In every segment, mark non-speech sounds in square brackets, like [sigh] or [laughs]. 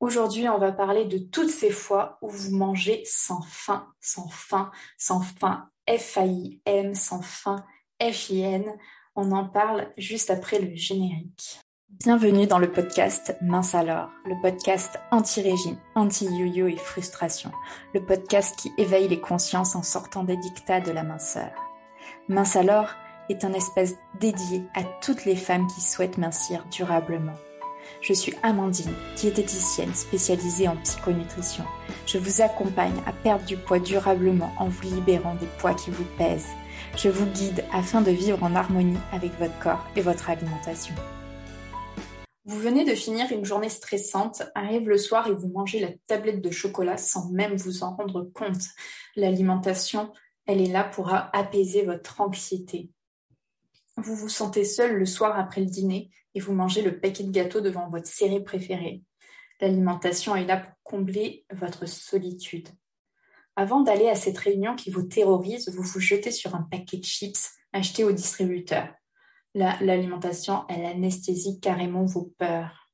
Aujourd'hui, on va parler de toutes ces fois où vous mangez sans faim, sans faim, sans faim, F-A-I-M, sans faim, F-I-N. On en parle juste après le générique. Bienvenue dans le podcast Mince alors, le podcast anti-régime, anti-yo-yo et frustration, le podcast qui éveille les consciences en sortant des dictats de la minceur. Mince alors est un espace dédié à toutes les femmes qui souhaitent mincir durablement. Je suis Amandine, diététicienne spécialisée en psychonutrition. Je vous accompagne à perdre du poids durablement en vous libérant des poids qui vous pèsent. Je vous guide afin de vivre en harmonie avec votre corps et votre alimentation. Vous venez de finir une journée stressante, arrive le soir et vous mangez la tablette de chocolat sans même vous en rendre compte. L'alimentation, elle est là pour apaiser votre anxiété. Vous vous sentez seul le soir après le dîner et vous mangez le paquet de gâteaux devant votre série préférée. L'alimentation est là pour combler votre solitude. Avant d'aller à cette réunion qui vous terrorise, vous vous jetez sur un paquet de chips acheté au distributeur. L'alimentation, elle anesthésie carrément vos peurs.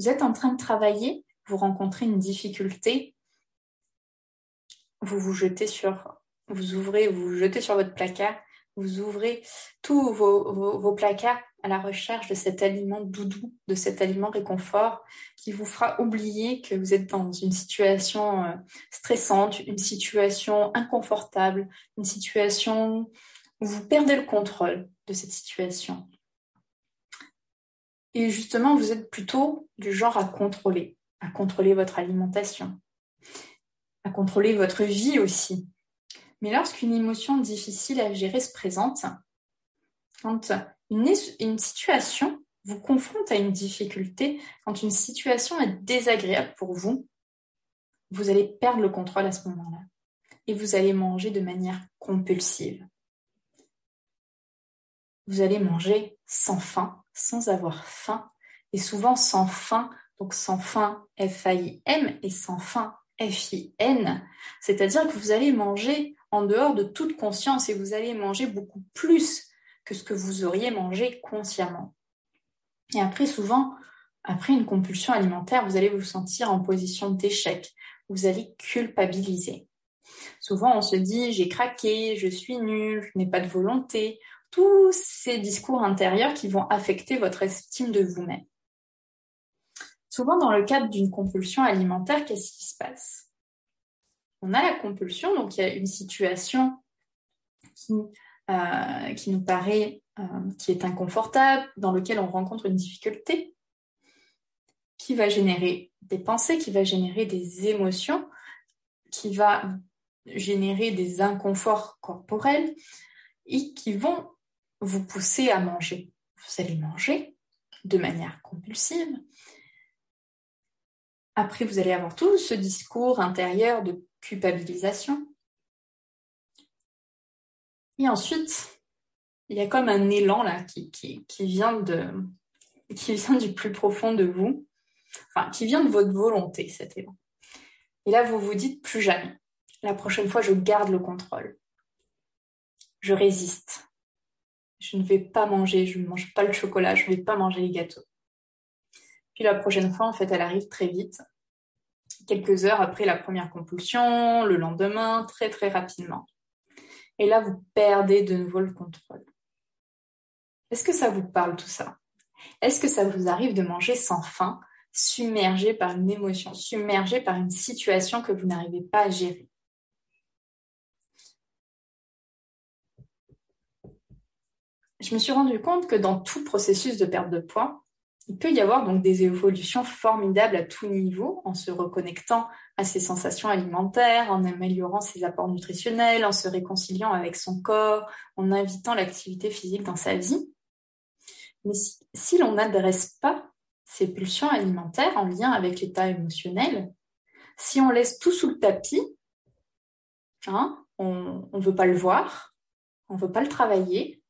Vous êtes en train de travailler, vous rencontrez une difficulté, vous vous jetez sur, vous ouvrez, vous vous jetez sur votre placard, vous ouvrez tous vos placards à la recherche de cet aliment doudou, de cet aliment réconfort qui vous fera oublier que vous êtes dans une situation euh, stressante, une situation inconfortable, une situation où vous perdez le contrôle de cette situation. Et justement, vous êtes plutôt du genre à contrôler, à contrôler votre alimentation, à contrôler votre vie aussi. Mais lorsqu'une émotion difficile à gérer se présente, quand une, situation vous confronte à une difficulté, quand une situation est désagréable pour vous, vous allez perdre le contrôle à ce moment-là et vous allez manger de manière compulsive. Vous allez manger sans faim, sans avoir faim, et souvent sans faim, donc sans faim F-A-I-M et sans faim F-I-N, c'est-à-dire que vous allez manger en dehors de toute conscience et vous allez manger beaucoup plus que ce que vous auriez mangé consciemment. Et après, souvent, après une compulsion alimentaire, vous allez vous sentir en position d'échec. Vous allez culpabiliser. Souvent, on se dit j'ai craqué, je suis nul, je n'ai pas de volonté. Tous ces discours intérieurs qui vont affecter votre estime de vous-même. Souvent, dans le cadre d'une compulsion alimentaire, qu'est-ce qui se passe? On a la compulsion, donc il y a une situation qui euh, nous paraît, euh, qui est inconfortable, dans lequel on rencontre une difficulté, qui va générer des pensées, qui va générer des émotions, qui va générer des inconforts corporels et qui vont vous pousser à manger. Vous allez manger de manière compulsive. Après, vous allez avoir tout ce discours intérieur de culpabilisation et ensuite, il y a comme un élan là qui, vient du plus profond de vous, enfin, qui vient de votre volonté, cet élan. Et là, vous vous dites plus jamais. La prochaine fois, je garde le contrôle. Je résiste. Je ne vais pas manger, je ne mange pas le chocolat, je ne vais pas manger les gâteaux. La prochaine fois, en fait, elle arrive très vite. Quelques heures après la première compulsion, le lendemain, très très rapidement. Et là, vous perdez de nouveau le contrôle. Est-ce que ça vous parle tout ça? Est-ce que ça vous arrive de manger sans faim, submergé par une émotion, submergé par une situation que vous n'arrivez pas à gérer? Je me suis rendu compte que dans tout processus de perte de poids, il peut y avoir donc des évolutions formidables à tout niveau en se reconnectant à ses sensations alimentaires, en améliorant ses apports nutritionnels, en se réconciliant avec son corps, en invitant l'activité physique dans sa vie. Mais si, l'on n'adresse pas ces pulsions alimentaires en lien avec l'état émotionnel, si on laisse tout sous le tapis, hein, on ne veut pas le voir, on ne veut pas le travailler,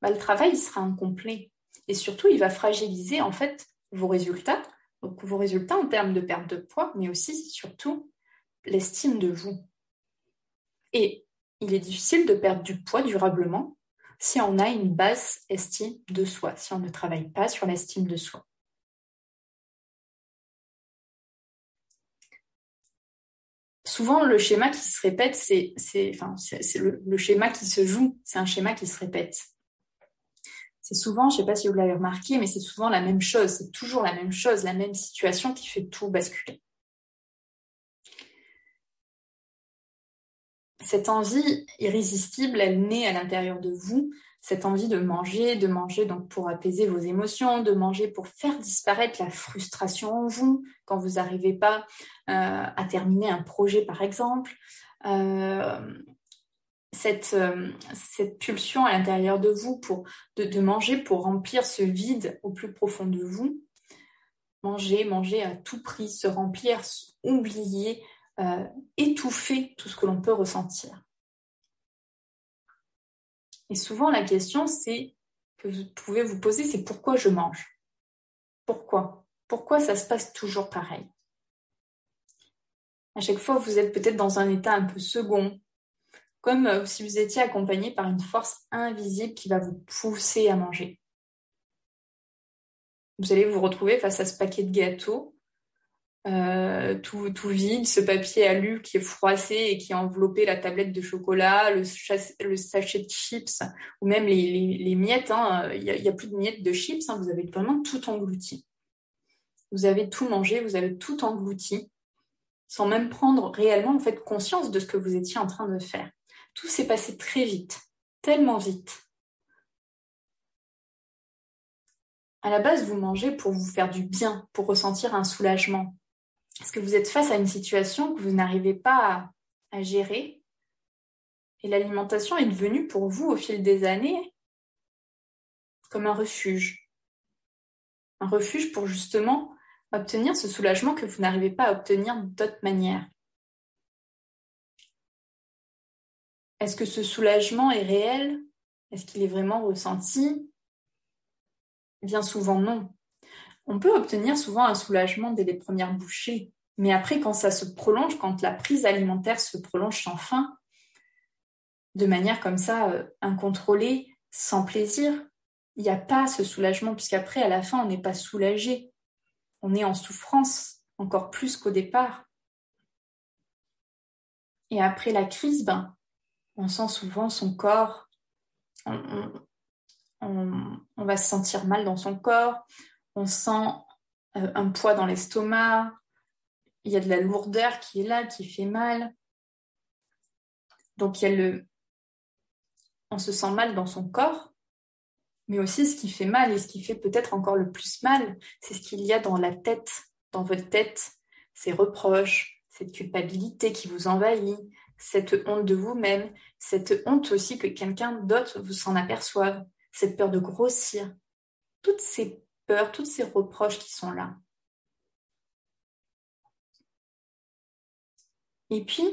bah, le travail sera incomplet et surtout, il va fragiliser en fait vos résultats, donc vos résultats en termes de perte de poids, mais aussi surtout l'estime de vous. Et il est difficile de perdre du poids durablement si on a une basse estime de soi, si on ne travaille pas sur l'estime de soi. Souvent, le schéma qui se répète, c'est le schéma qui se joue, c'est un schéma qui se répète. Souvent, je ne sais pas si vous l'avez remarqué, mais c'est souvent la même chose, c'est toujours la même chose, la même situation qui fait tout basculer. Cette envie irrésistible, elle naît à l'intérieur de vous, cette envie de manger, de manger donc pour apaiser vos émotions, de manger pour faire disparaître la frustration en vous quand vous n'arrivez pas euh, à terminer un projet par exemple. Euh, cette, euh, cette, pulsion à l'intérieur de vous pour, de, manger pour remplir ce vide au plus profond de vous. Manger, manger à tout prix, se remplir, oublier, étouffer tout ce que l'on peut ressentir. Et souvent, la question, c'est que vous pouvez vous poser, c'est pourquoi je mange? Pourquoi? Pourquoi ça se passe toujours pareil? À chaque fois, vous êtes peut-être dans un état un peu second, comme euh, si vous étiez accompagné par une force invisible qui va vous pousser à manger. Vous allez vous retrouver face à ce paquet de gâteaux euh, tout, vide, ce papier alu qui est froissé et qui a enveloppé la tablette de chocolat, le, sachet de chips ou même les, miettes. Hein. Il n'y a, a, plus de miettes de chips, hein. vous avez vraiment tout englouti. Vous avez tout mangé, vous avez tout englouti, sans même prendre réellement en fait conscience de ce que vous étiez en train de faire. Tout s'est passé très vite, tellement vite. À la base, vous mangez pour vous faire du bien, pour ressentir un soulagement, est-ce que vous êtes face à une situation que vous n'arrivez pas à, gérer? Et l'alimentation est devenue pour vous au fil des années comme un refuge. Un refuge pour justement obtenir ce soulagement que vous n'arrivez pas à obtenir d'autre manière. Est-ce que ce soulagement est réel? Est-ce qu'il est vraiment ressenti? Bien souvent non. On peut obtenir souvent un soulagement dès les premières bouchées, mais après, quand ça se prolonge, quand la prise alimentaire se prolonge sans fin, de manière comme ça euh, incontrôlée, sans plaisir, il n'y a pas ce soulagement, puisqu'après, à la fin, on n'est pas soulagé. On est en souffrance, encore plus qu'au départ. Et après la crise, ben, on sent souvent son corps, on, va se sentir mal dans son corps, on sent euh, un poids dans l'estomac, il y a de la lourdeur qui est là, qui fait mal. Donc il y a le... On se sent mal dans son corps, mais aussi ce qui fait mal et ce qui fait peut-être encore le plus mal, c'est ce qu'il y a dans la tête, dans votre tête, ces reproches, cette culpabilité qui vous envahit, cette honte de vous-même, cette honte aussi que quelqu'un d'autre vous s'en aperçoive, cette peur de grossir. Toutes ces peurs, tous ces reproches qui sont là. Et puis,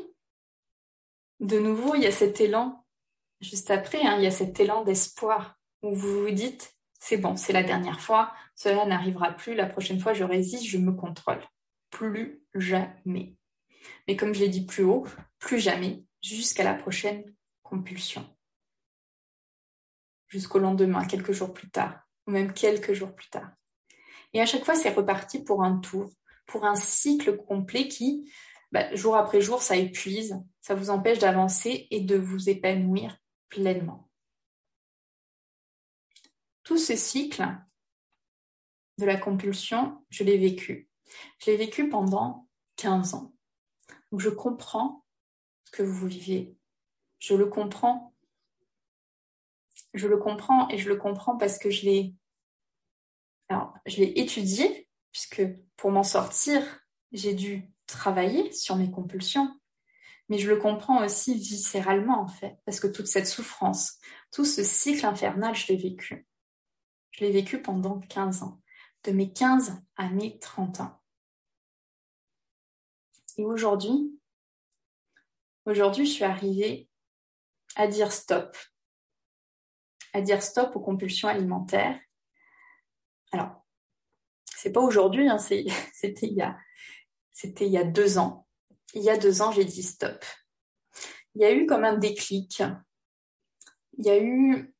de nouveau, il y a cet élan, juste après, hein, il y a cet élan d'espoir où vous vous dites, c'est bon, c'est la dernière fois, cela n'arrivera plus, la prochaine fois je résiste, je me contrôle. Plus jamais. Mais comme je l'ai dit plus haut, plus jamais, jusqu'à la prochaine compulsion. Jusqu'au lendemain, quelques jours plus tard ou même quelques jours plus tard. Et à chaque fois, c'est reparti pour un tour, pour un cycle complet qui, bah, jour après jour, ça épuise, ça vous empêche d'avancer et de vous épanouir pleinement. Tout ce cycle de la compulsion, je l'ai vécu. Je l'ai vécu pendant 15 ans. Donc je comprends ce que vous viviez. Je le comprends je le comprends et je le comprends parce que je l'ai alors je l'ai étudié puisque pour m'en sortir, j'ai dû travailler sur mes compulsions. Mais je le comprends aussi viscéralement en fait parce que toute cette souffrance, tout ce cycle infernal, je l'ai vécu. Je l'ai vécu pendant 15 ans, de mes 15 à mes 30 ans. Et aujourd'hui, aujourd'hui, je suis arrivée à dire stop à dire stop aux compulsions alimentaires. Alors, c'est pas aujourd'hui, hein, [laughs] c'était il y a, c'était il y a deux ans. Il y a deux ans, j'ai dit stop. Il y a eu comme un déclic. Il y a eu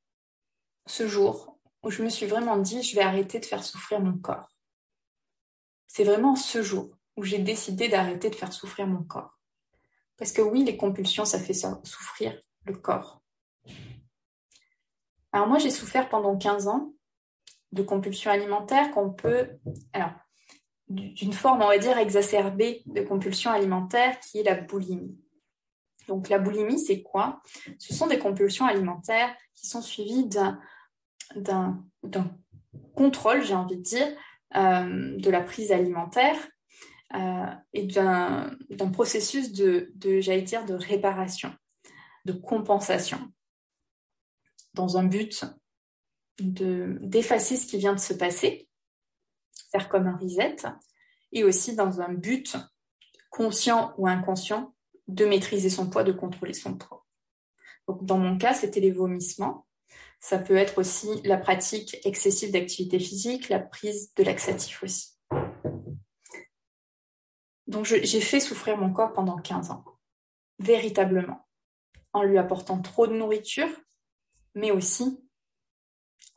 ce jour où je me suis vraiment dit, je vais arrêter de faire souffrir mon corps. C'est vraiment ce jour où j'ai décidé d'arrêter de faire souffrir mon corps. Parce que oui, les compulsions, ça fait souffrir le corps. Alors moi, j'ai souffert pendant 15 ans de compulsions alimentaires qu'on peut... Alors, d'une forme, on va dire, exacerbée de compulsion alimentaire qui est la boulimie. Donc la boulimie, c'est quoi? Ce sont des compulsions alimentaires qui sont suivies d'un contrôle, j'ai envie de dire, euh, de la prise alimentaire et d'un processus de, j'allais dire, de réparation, de compensation, dans un but d'effacer ce qui vient de se passer, faire comme un reset, et aussi dans un but conscient ou inconscient de maîtriser son poids, de contrôler son poids. Donc, dans mon cas, c'était les vomissements. Ça peut être aussi la pratique excessive d'activité physique, la prise de laxatif aussi. Donc, j'ai fait souffrir mon corps pendant 15 ans, véritablement, en lui apportant trop de nourriture, mais aussi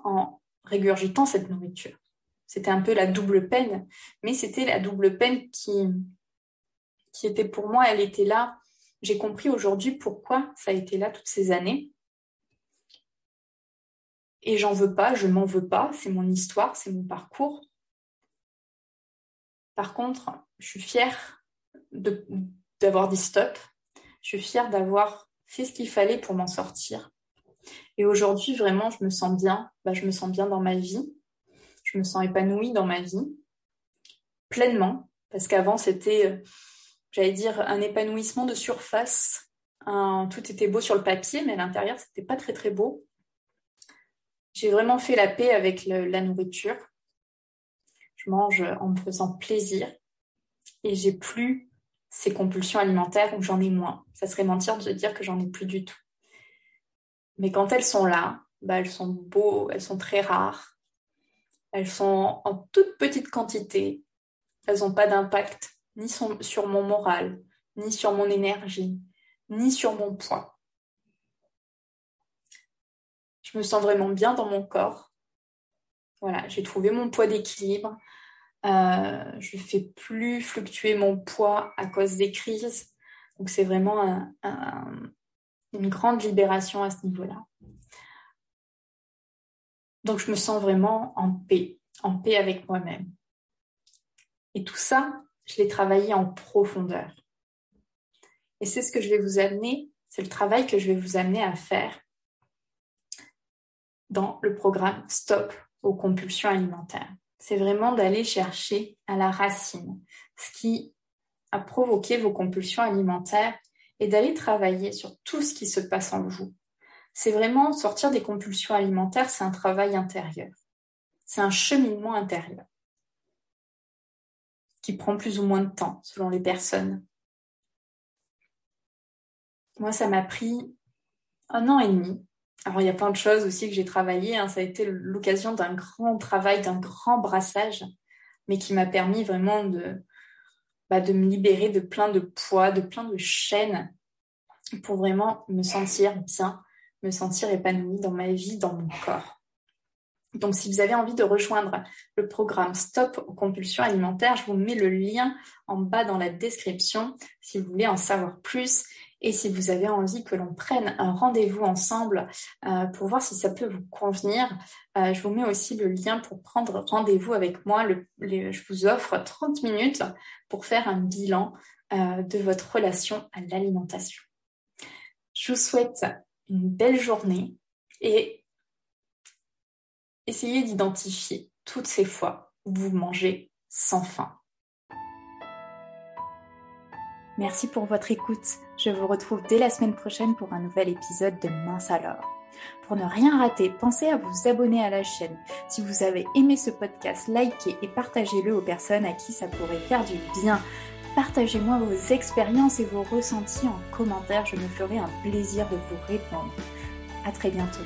en régurgitant cette nourriture. C'était un peu la double peine, mais c'était la double peine qui, qui était pour moi, elle était là. J'ai compris aujourd'hui pourquoi ça a été là toutes ces années. Et j'en veux pas, je m'en veux pas, c'est mon histoire, c'est mon parcours. Par contre, je suis fière d'avoir dit stop. Je suis fière d'avoir fait ce qu'il fallait pour m'en sortir. Et aujourd'hui, vraiment, je me sens bien. Bah, je me sens bien dans ma vie. Je me sens épanouie dans ma vie, pleinement. Parce qu'avant, c'était, j'allais dire, un épanouissement de surface. tout était beau sur le papier, mais à l'intérieur, c'était pas très très beau. J'ai vraiment fait la paix avec la nourriture. Je mange en me faisant plaisir et j'ai plus ces compulsions alimentaires ou j'en ai moins. Ça serait mentir de dire que j'en ai plus du tout. Mais quand elles sont là, bah, elles sont beaux, elles sont très rares, elles sont en toute petite quantité, elles n'ont pas d'impact ni sur mon moral, ni sur mon énergie, ni sur mon poids je me sens vraiment bien dans mon corps. Voilà, j'ai trouvé mon poids d'équilibre. Euh, je ne fais plus fluctuer mon poids à cause des crises. Donc c'est vraiment une grande libération à ce niveau-là. Donc je me sens vraiment en paix, en paix avec moi-même. Et tout ça, je l'ai travaillé en profondeur. Et c'est ce que je vais vous amener, c'est le travail que je vais vous amener à faire dans le programme Stop aux compulsions alimentaires. C'est vraiment d'aller chercher à la racine ce qui a provoqué vos compulsions alimentaires et d'aller travailler sur tout ce qui se passe en vous. C'est vraiment sortir des compulsions alimentaires, c'est un travail intérieur. C'est un cheminement intérieur qui prend plus ou moins de temps selon les personnes. Moi, ça m'a pris un an et demi alors, il y a plein de choses aussi que j'ai travaillé. Hein. Ça a été l'occasion d'un grand travail, d'un grand brassage, mais qui m'a permis vraiment de, bah, de me libérer de plein de poids, de plein de chaînes, pour vraiment me sentir bien, me sentir épanouie dans ma vie, dans mon corps. Donc, si vous avez envie de rejoindre le programme Stop aux compulsions alimentaires, je vous mets le lien en bas dans la description si vous voulez en savoir plus et si vous avez envie que l'on prenne un rendez-vous ensemble euh, pour voir si ça peut vous convenir, euh, je vous mets aussi le lien pour prendre rendez-vous avec moi. je vous offre 30 minutes pour faire un bilan euh, de votre relation à l'alimentation. Je vous souhaite une belle journée et essayez d'identifier toutes ces fois où vous mangez sans faim. Merci pour votre écoute. Je vous retrouve dès la semaine prochaine pour un nouvel épisode de Mince alors. Pour ne rien rater, pensez à vous abonner à la chaîne. Si vous avez aimé ce podcast, likez et partagez-le aux personnes à qui ça pourrait faire du bien. Partagez-moi vos expériences et vos ressentis en commentaire, je me ferai un plaisir de vous répondre. À très bientôt.